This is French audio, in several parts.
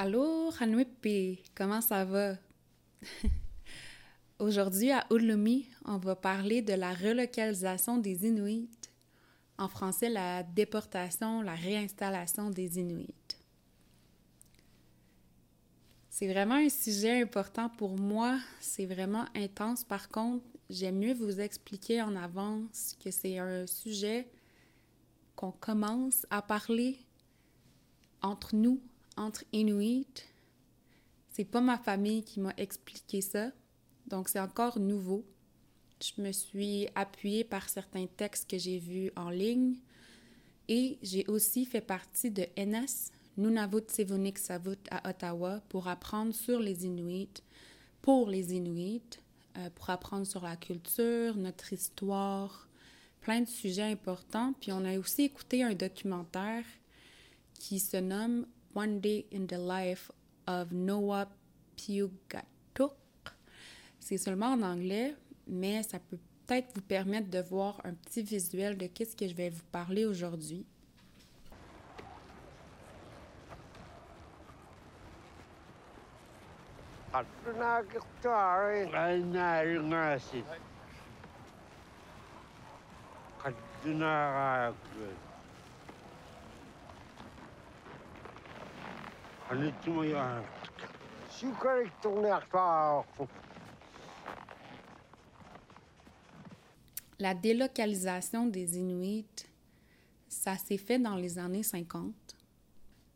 Allô, Hanwipi, comment ça va? Aujourd'hui, à Ulumi, on va parler de la relocalisation des Inuits. En français, la déportation, la réinstallation des Inuits. C'est vraiment un sujet important pour moi. C'est vraiment intense. Par contre, j'aime mieux vous expliquer en avance que c'est un sujet qu'on commence à parler entre nous entre Inuit. C'est pas ma famille qui m'a expliqué ça, donc c'est encore nouveau. Je me suis appuyée par certains textes que j'ai vus en ligne et j'ai aussi fait partie de NS, Nunavut Sivunik Savut à Ottawa, pour apprendre sur les Inuits, pour les Inuits, euh, pour apprendre sur la culture, notre histoire, plein de sujets importants. Puis on a aussi écouté un documentaire qui se nomme One Day in the Life of Noah Piugatuk. C'est seulement en anglais, mais ça peut peut-être vous permettre de voir un petit visuel de qu'est-ce que je vais vous parler aujourd'hui. La délocalisation des Inuits, ça s'est fait dans les années 50.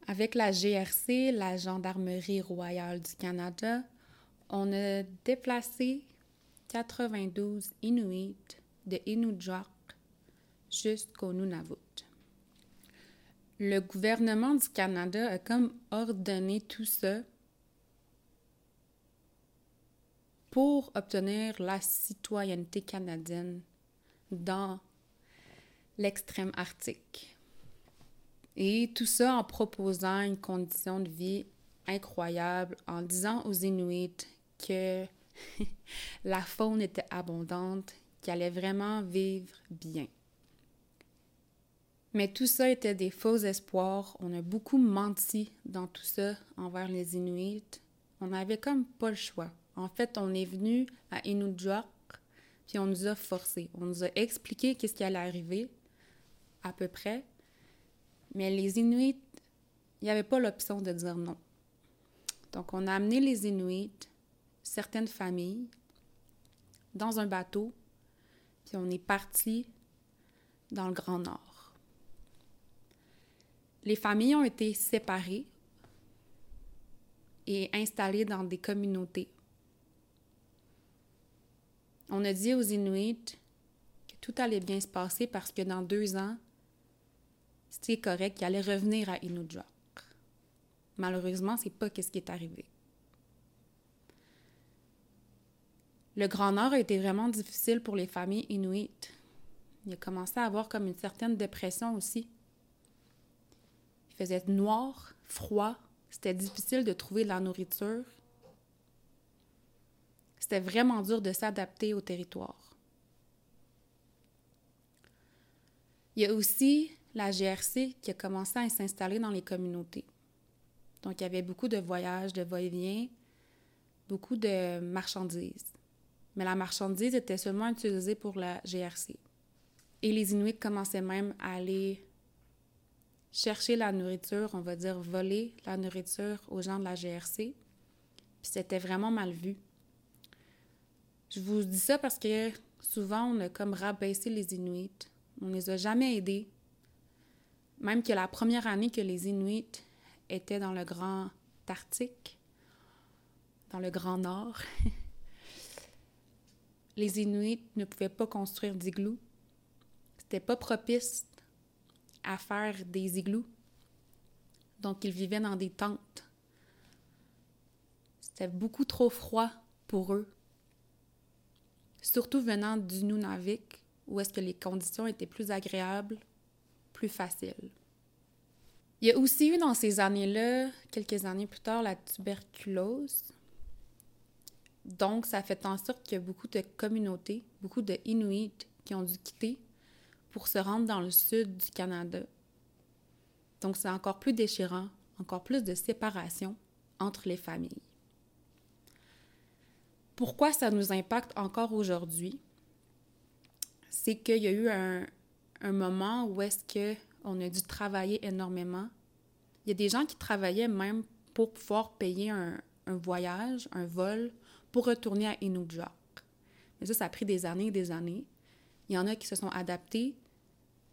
Avec la GRC, la Gendarmerie royale du Canada, on a déplacé 92 Inuits de Inujok jusqu'au Nunavut le gouvernement du Canada a comme ordonné tout ça pour obtenir la citoyenneté canadienne dans l'extrême arctique. Et tout ça en proposant une condition de vie incroyable, en disant aux Inuits que la faune était abondante, qu'ils allaient vraiment vivre bien. Mais tout ça était des faux espoirs. On a beaucoup menti dans tout ça envers les Inuits. On n'avait comme pas le choix. En fait, on est venu à Inujok, puis on nous a forcés. On nous a expliqué qu'est-ce qui allait arriver, à peu près. Mais les Inuits, il n'y avait pas l'option de dire non. Donc, on a amené les Inuits, certaines familles, dans un bateau, puis on est parti dans le Grand Nord. Les familles ont été séparées et installées dans des communautés. On a dit aux Inuits que tout allait bien se passer parce que dans deux ans, c'était correct, qu'ils allaient revenir à Inujok. Malheureusement, c'est pas ce qui est arrivé. Le Grand Nord a été vraiment difficile pour les familles inuites. Il a commencé à avoir comme une certaine dépression aussi. Il faisait noir, froid, c'était difficile de trouver de la nourriture. C'était vraiment dur de s'adapter au territoire. Il y a aussi la GRC qui a commencé à s'installer dans les communautés. Donc, il y avait beaucoup de voyages, de va-et-vient, beaucoup de marchandises. Mais la marchandise était seulement utilisée pour la GRC. Et les Inuits commençaient même à aller chercher la nourriture, on va dire voler la nourriture aux gens de la GRC. Puis c'était vraiment mal vu. Je vous dis ça parce que souvent, on a comme rabaissé les Inuits. On ne les a jamais aidés. Même que la première année que les Inuits étaient dans le Grand Arctique, dans le Grand Nord, les Inuits ne pouvaient pas construire d'igloos. C'était pas propice à faire des igloos. Donc, ils vivaient dans des tentes. C'était beaucoup trop froid pour eux. Surtout venant du Nunavik, où est-ce que les conditions étaient plus agréables, plus faciles. Il y a aussi eu dans ces années-là, quelques années plus tard, la tuberculose. Donc, ça fait en sorte qu'il y a beaucoup de communautés, beaucoup de Inuits qui ont dû quitter pour se rendre dans le sud du Canada. Donc, c'est encore plus déchirant, encore plus de séparation. entre les familles. Pourquoi ça nous impacte encore aujourd'hui? C'est qu'il y a eu un, moment où est-ce qu'on a dû travailler énormément. Il y a des gens qui travaillaient même pour pouvoir payer un, voyage, un vol, pour retourner à Inukjuak. Mais ça, ça a pris des années et des années. Il y en a qui se sont adaptés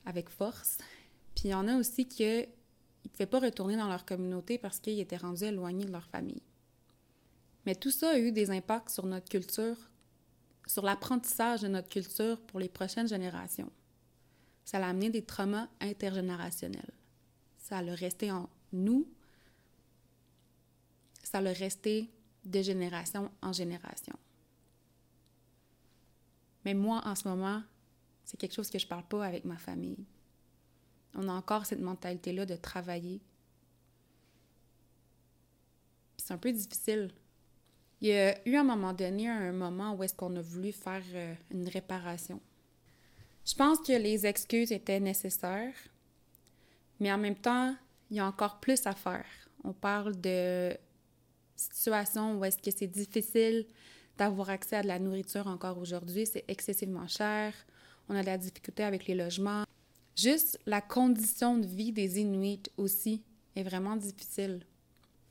avec force. Puis il y en a aussi qui ne pouvaient pas retourner dans leur communauté parce qu'ils étaient rendus éloignés de leur famille. Mais tout ça a eu des impacts sur notre culture, sur l'apprentissage de notre culture pour les prochaines générations. Ça a amené des traumas intergénérationnels. Ça a resté en nous. Ça a resté de génération en génération. Mais moi, en ce moment, c'est quelque chose que je parle pas avec ma famille. On a encore cette mentalité-là de travailler. c'est un peu difficile. Il y a eu à un moment donné un moment où est-ce qu'on a voulu faire euh, une réparation. Je pense que les excuses étaient nécessaires, mais en même temps, il y a encore plus à faire. On parle de situations où est-ce que c'est difficile d'avoir accès à de la nourriture encore aujourd'hui, c'est excessivement cher on a de la difficulté avec les logements. Juste la condition de vie des Inuits aussi est vraiment difficile.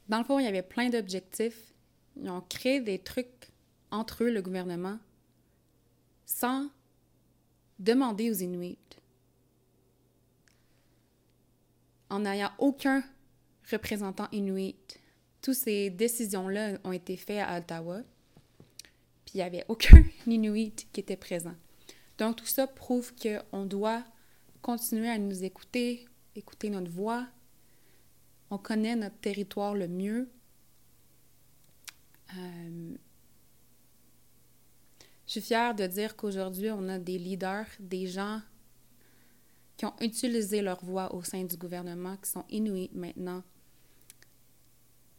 Dans le fond, il y avait plein d'objectifs. Ils ont créé des trucs entre eux, le gouvernement, sans demander aux Inuits. En n'ayant aucun représentant Inuit. Toutes ces décisions-là ont été faites à Ottawa. Puis il n'y avait aucun Inuit qui était présent. Donc, tout ça prouve qu'on doit continuer à nous écouter, écouter notre voix. On connaît notre territoire le mieux. Euh, je suis fière de dire qu'aujourd'hui, on a des leaders, des gens qui ont utilisé leur voix au sein du gouvernement, qui sont inuits maintenant.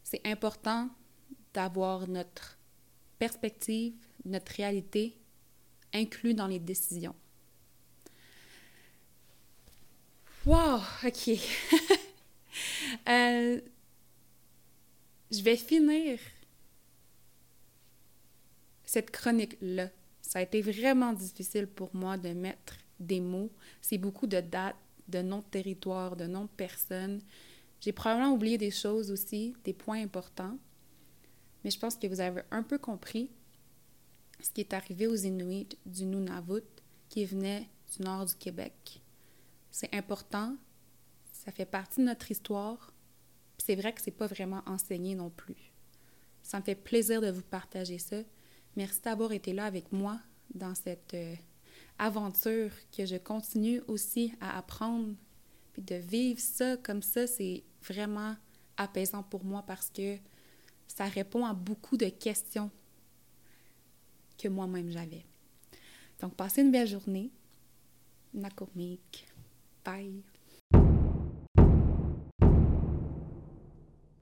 C'est important d'avoir notre perspective, notre réalité inclus dans les décisions. Wow, ok. Euh, je vais finir cette chronique-là. Ça a été vraiment difficile pour moi de mettre des mots. C'est beaucoup de dates, de noms de territoire, de noms de personnes. J'ai probablement oublié des choses aussi, des points importants. Mais je pense que vous avez un peu compris ce qui est arrivé aux Inuits du Nunavut qui venaient du nord du Québec. C'est important, ça fait partie de notre histoire, c'est vrai que c'est pas vraiment enseigné non plus. Ça me fait plaisir de vous partager ça. Merci d'avoir été là avec moi dans cette euh, aventure que je continue aussi à apprendre. Puis de vivre ça comme ça, c'est vraiment apaisant pour moi parce que ça répond à beaucoup de questions que moi-même j'avais. Donc, passez une belle journée. Nakomik. Bye.